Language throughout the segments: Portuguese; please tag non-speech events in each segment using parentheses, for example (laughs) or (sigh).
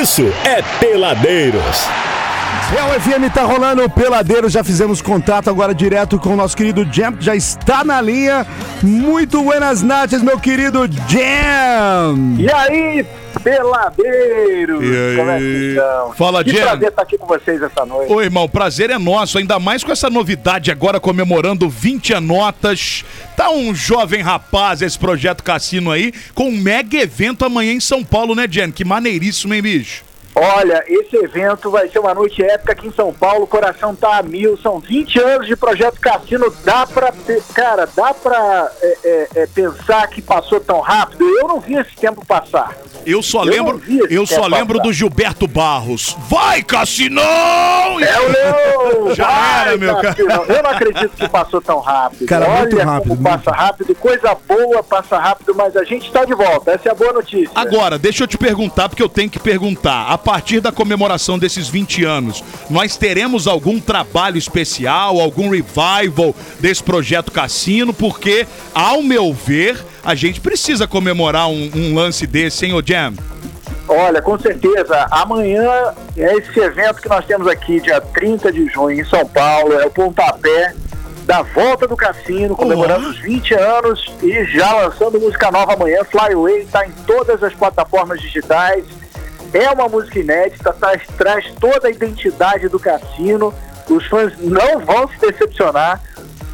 isso é Peladeiros. Real FM tá rolando peladeiro, já fizemos contato agora direto com o nosso querido Jam, já está na linha. Muito buenas noches, meu querido Jam! E aí, peladeiros? E aí? Como é que estão? Fala, que Jam. prazer estar aqui com vocês essa noite. Ô, irmão, prazer é nosso, ainda mais com essa novidade agora comemorando 20 anotas. Tá um jovem rapaz esse projeto Cassino aí, com um mega evento amanhã em São Paulo, né, Jen? Que maneiríssimo, hein, bicho? Olha, esse evento vai ser uma noite épica aqui em São Paulo, o coração tá a mil, são 20 anos de Projeto Cassino, dá pra, cara, dá pra é, é, é, pensar que passou tão rápido? Eu não vi esse tempo passar. Eu só Eu lembro, eu só lembro passar. do Gilberto Barros. Vai, Cassinão! É o Leão! (laughs) Já Vai, era, meu cara. Eu não acredito que passou tão rápido. Cara, Olha muito rápido, como muito. passa rápido, coisa boa passa rápido, mas a gente está de volta, essa é a boa notícia. Agora, deixa eu te perguntar, porque eu tenho que perguntar. A partir da comemoração desses 20 anos, nós teremos algum trabalho especial, algum revival desse projeto Cassino? Porque, ao meu ver, a gente precisa comemorar um, um lance desse, hein, ô Jam? Olha, com certeza, amanhã é esse evento que nós temos aqui, dia 30 de junho, em São Paulo, é o pontapé da volta do cassino, comemorando os 20 anos e já lançando música nova amanhã. Fly Away está em todas as plataformas digitais. É uma música inédita, traz, traz toda a identidade do cassino. Os fãs não vão se decepcionar.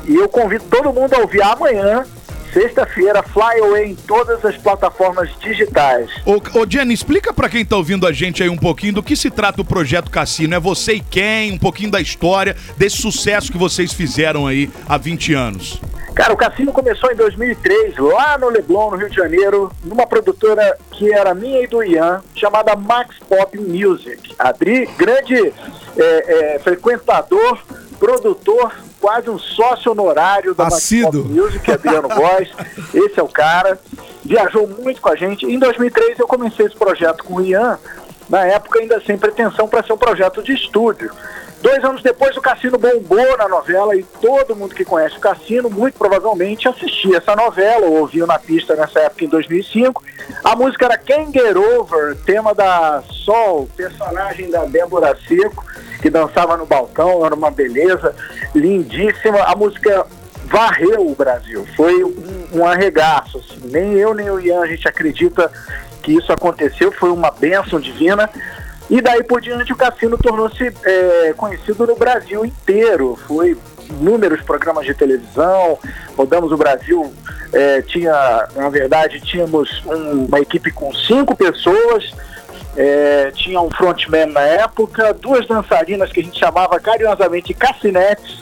E eu convido todo mundo a ouvir amanhã, sexta-feira, Fly Away em todas as plataformas digitais. Ô, ô Jenny, explica pra quem tá ouvindo a gente aí um pouquinho do que se trata o projeto Cassino. É você e quem? Um pouquinho da história, desse sucesso que vocês fizeram aí há 20 anos. Cara, o Cassino começou em 2003, lá no Leblon, no Rio de Janeiro, numa produtora que era minha e do Ian, chamada Max Pop Music. Adri, grande é, é, frequentador, produtor, quase um sócio honorário da Max Assíduo. Pop Music, Adriano (laughs) Góes. Esse é o cara. Viajou muito com a gente. Em 2003 eu comecei esse projeto com o Ian, na época ainda sem pretensão para ser um projeto de estúdio. Dois anos depois, o Cassino bombou na novela e todo mundo que conhece o Cassino, muito provavelmente, assistia essa novela ou ouviu na pista nessa época, em 2005. A música era Can't Get Over, tema da Sol, personagem da Débora Seco, que dançava no balcão, era uma beleza lindíssima. A música varreu o Brasil, foi um, um arregaço. assim. Nem eu nem o Ian a gente acredita que isso aconteceu, foi uma bênção divina. E daí por diante o cassino tornou-se é, conhecido no Brasil inteiro. Foi inúmeros programas de televisão, rodamos o Brasil, é, tinha, na verdade, tínhamos um- uma equipe com cinco pessoas, é, tinha um frontman na época, duas dançarinas que a gente chamava carinhosamente cassinetes.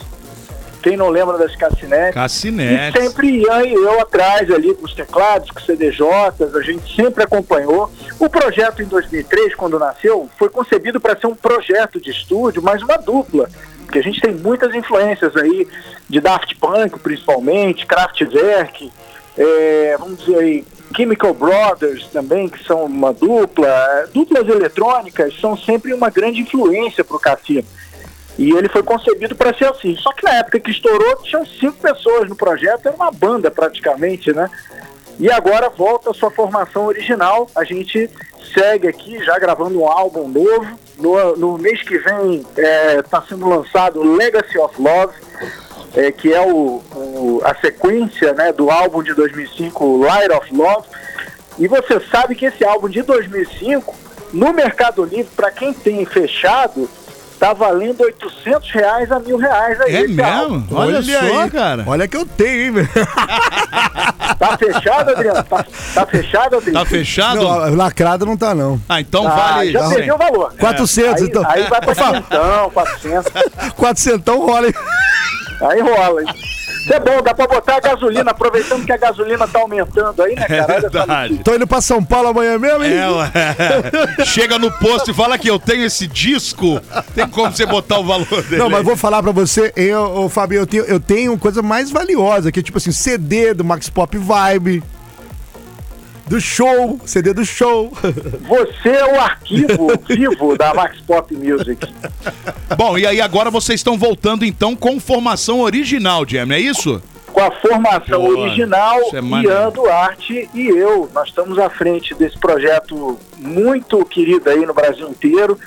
Quem não lembra das cassinetes? Cassinete. E sempre Ian e eu atrás ali com os teclados, com os CDJs, a gente sempre acompanhou. O projeto em 2003, quando nasceu, foi concebido para ser um projeto de estúdio, mas uma dupla. Porque a gente tem muitas influências aí, de Daft Punk principalmente, Kraftwerk, é, vamos dizer aí, Chemical Brothers também, que são uma dupla. Duplas eletrônicas são sempre uma grande influência para o cassino. E ele foi concebido para ser assim. Só que na época que estourou, tinham cinco pessoas no projeto, era uma banda praticamente, né? E agora volta a sua formação original. A gente segue aqui já gravando um álbum novo. No, no mês que vem está sendo lançado Legacy of Love, é, que é o, o- a sequência né, do álbum de 2005, Light of Love. E você sabe que esse álbum de 2005, no Mercado Livre, para quem tem fechado, tá valendo 800 reais a mil reais aí. É álbum. mesmo? Olha, só, cara. Olha que eu tenho, hein, velho. (laughs) Tá fechado, Adriano? Tá, tá fechado, Adriano? Tá fechado? Não, lacrado não tá, não. Ah, então Ah, vale. já perdeu o valor. 400, aí, então. Aí vai pra quinhentão, 400. 400 (laughs) rola, hein? Aí rola. hein? Isso é bom, dá pra botar a gasolina, aproveitando que a gasolina tá aumentando aí, né, É cara? Olha essa verdade. Tô indo pra São Paulo amanhã mesmo, hein? É, ué. Chega no posto e fala que eu tenho esse disco. Tem como você botar o valor dele. Não, mas vou falar pra você, eu, ô, Fabio, eu tenho, eu tenho coisa mais valiosa, que é tipo assim, CD do Max Pop Vibe, do show, CD do show. Você é o arquivo vivo da Max Pop Music. Bom, e aí agora vocês estão voltando então com formação original, Jam, é isso? com a formação Boa. original, Isso é. Ian Duarte e eu. Nós estamos à frente desse projeto muito querido aí no Brasil inteiro.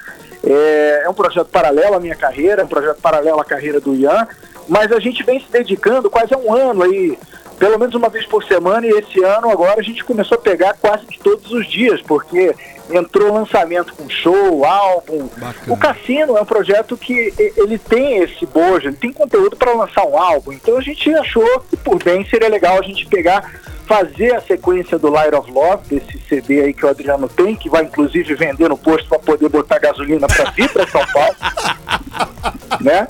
É, é um projeto paralelo à minha carreira, é um projeto paralelo à carreira do Ian, mas a gente vem se dedicando quase há um ano aí, pelo menos uma vez por semana, e esse ano agora a gente começou a pegar quase que todos os dias, porque entrou lançamento com show, álbum. Bacana. O Cassino é um projeto que ele tem esse bojo, ele tem conteúdo para lançar um álbum, então a gente achou que por bem seria legal a gente pegar, fazer a sequência do Light of Love, desse CD aí que o Adriano tem, que vai inclusive vender no posto para poder botar gasolina para vir para São Paulo. (laughs) né?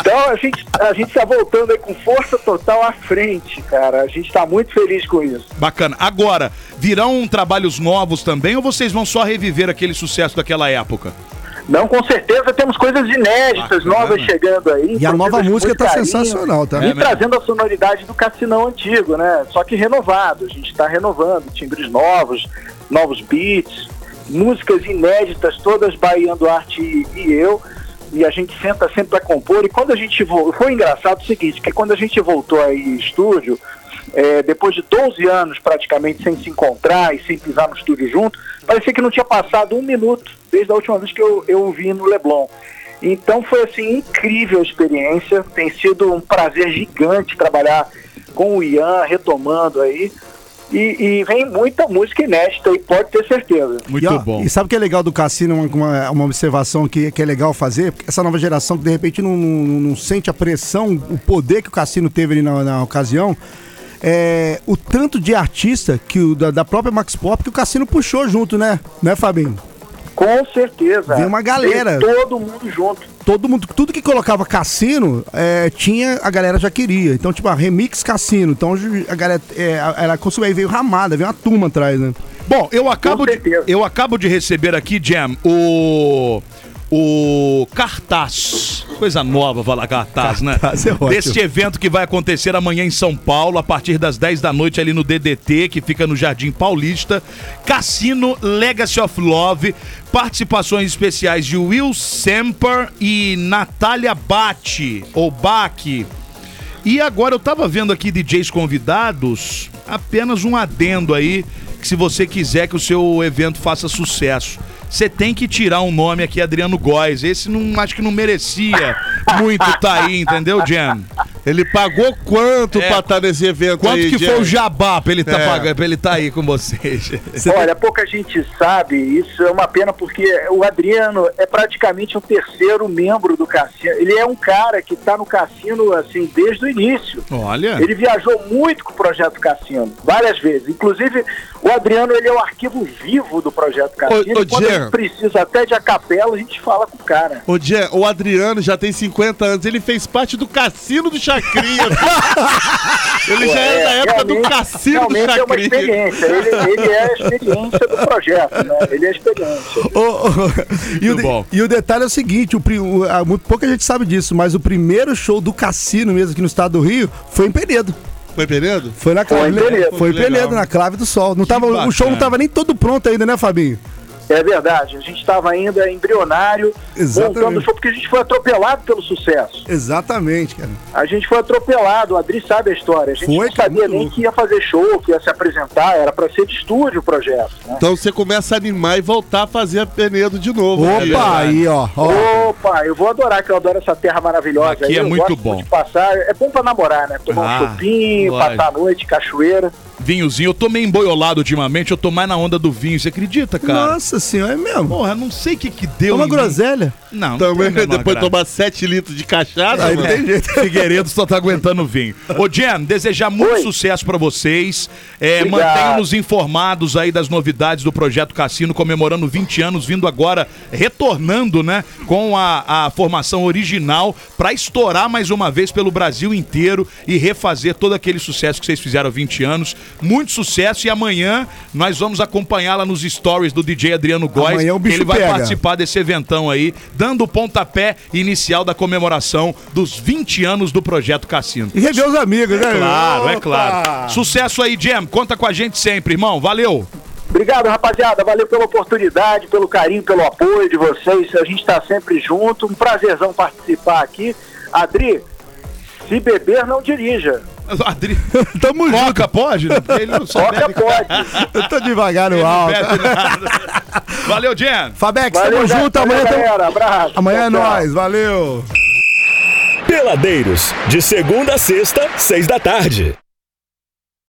Então a gente a gente está voltando aí com força total à frente, cara. A gente está muito feliz com isso. Bacana. Agora, virão trabalhos novos também ou vocês vão só reviver aquele sucesso daquela época? Não, com certeza temos coisas inéditas, Bacana. novas chegando aí. E a nova música tá carinho, sensacional, tá? E É mesmo? trazendo a sonoridade do Cassinão antigo, né? Só que renovado. A gente está renovando, timbres novos, novos beats, músicas inéditas, todas Bahia Duarte e, e eu. E a gente senta sempre para compor. E quando a gente voltou. Foi engraçado o seguinte: que quando a gente voltou aí em estúdio, é, depois de 12 anos praticamente sem se encontrar e sem pisar no estúdio junto, parecia que não tinha passado um minuto desde a última vez que eu, eu vi no Leblon. Então foi assim incrível a experiência, tem sido um prazer gigante trabalhar com o Ian, retomando aí. E, e vem muita música inédita aí, pode ter certeza. Muito e, ó, bom. E sabe o que é legal do cassino? Uma, uma, uma observação que, que é legal fazer? Porque essa nova geração que de repente não, não, não sente a pressão, o poder que o cassino teve ali na, na ocasião. É, o tanto de artista que o, da, da própria Max Pop que o cassino puxou junto, né? Né, Fabinho? Com certeza. Vem uma galera. Vem todo mundo junto. Todo mundo, tudo que colocava cassino, é, tinha, a galera já queria. Então, tipo, a remix cassino. Então, a galera, é, ela consumia, aí veio ramada, veio uma turma atrás, né? Bom, eu acabo, de, eu acabo de receber aqui, Jam, o. O cartaz. Coisa nova falar cartaz, né? Cartaz é ótimo. Deste evento que vai acontecer amanhã em São Paulo, a partir das 10 da noite, ali no DDT, que fica no Jardim Paulista. Cassino Legacy of Love. Participações especiais de Will Semper e Natália Bate, ou Bach. E agora eu tava vendo aqui DJs convidados, apenas um adendo aí, que se você quiser que o seu evento faça sucesso, você tem que tirar um nome aqui, Adriano Góes. Esse não acho que não merecia muito tá aí, entendeu, Jam? Ele pagou quanto É, pra estar nesse evento Quanto aí, que foi o jabá pra ele tá É. pagando, pra ele tá aí com vocês? (laughs) Olha, pouca gente sabe, isso é uma pena porque o Adriano é praticamente o terceiro membro do cassino. Ele é um cara que está no cassino assim desde o início. Olha. Ele viajou muito com o projeto Cassino, várias vezes. Inclusive, o Adriano ele é o arquivo vivo do projeto Cassino. Ô, ô, e quando a Jean. gente precisa até de acapela, a gente fala com o cara. Ô, Jean, o Adriano já tem 50 anos, ele fez parte do cassino do Chacrinha. ele já é da época do cassino do realmente é uma Chacrinha. experiência. Ele, ele é a experiência do projeto, né? Ele é a experiência. E, o de- e o detalhe é o seguinte: o, muito pouca gente sabe disso, mas o primeiro show do cassino mesmo aqui no estado do Rio foi em Penedo. Foi Penedo? Foi na Foi em clave. Penedo. Foi em Legal. Penedo, na clave do sol. Não tava, o show não bacana. tava nem todo pronto ainda, né, Fabinho? É verdade, a gente estava ainda embrionário, Exatamente. montando o show, porque a gente foi atropelado pelo sucesso. Exatamente, cara. A gente foi atropelado, o Adri sabe a história. A gente Foi, não sabia nem louco. que ia fazer show, que ia se apresentar, era para ser de estúdio o projeto. Né? Então você começa a animar e voltar a fazer a Penedo de novo. né? Opa, aí, ó. ó. Opa, eu vou adorar, que eu adoro essa terra maravilhosa. Aqui aí, é eu muito gosto bom. De passar, é bom pra namorar, né? Tomar Ah, um chopinho, passar a noite, cachoeira. Vinhozinho, eu tô meio emboiolado ultimamente, eu tô mais na onda do vinho, você acredita, cara? Nossa senhora, é mesmo. Porra, não sei o que que deu mim. groselha. Não, não Também, menor depois graça. tomar 7 litros de cachaça, Aí mano. não tem jeito. (laughs) Figueiredo só tá aguentando vinho. Ô, Jen, desejar muito Oi. sucesso pra vocês. É. Mantenham-nos informados aí das novidades do Projeto Cassino, comemorando 20 anos, vindo agora, retornando, né, com a, a formação original pra estourar mais uma vez pelo Brasil inteiro e refazer todo aquele sucesso que vocês fizeram há 20 anos. Muito sucesso e amanhã nós vamos acompanhá-la nos stories do DJ Adriano Góes. Amanhã o bicho ele vai pega. participar desse eventão aí, dando o pontapé inicial da comemoração dos 20 anos do Projeto Cassino. E rever os amigos, né? Claro, é Opa! claro. Sucesso aí, Jam. Conta com a gente sempre, irmão. Valeu. Obrigado, rapaziada. Valeu pela oportunidade, pelo carinho, pelo apoio de vocês. A gente está sempre junto. Um prazerzão participar aqui. Adri, se beber, não dirija. (laughs) Adri... (laughs) Tamo junto. Coca pode? né? Porque Ele não só Coca bebe, pode. (laughs) Eu tô devagar no alto. Valeu, Jen. Fabex, Valeu, tamo já- junto. valeu, Amanhã, tamo... galera. Abraço. amanhã é nóis. Valeu. Peladeiros, de segunda a sexta, seis da tarde.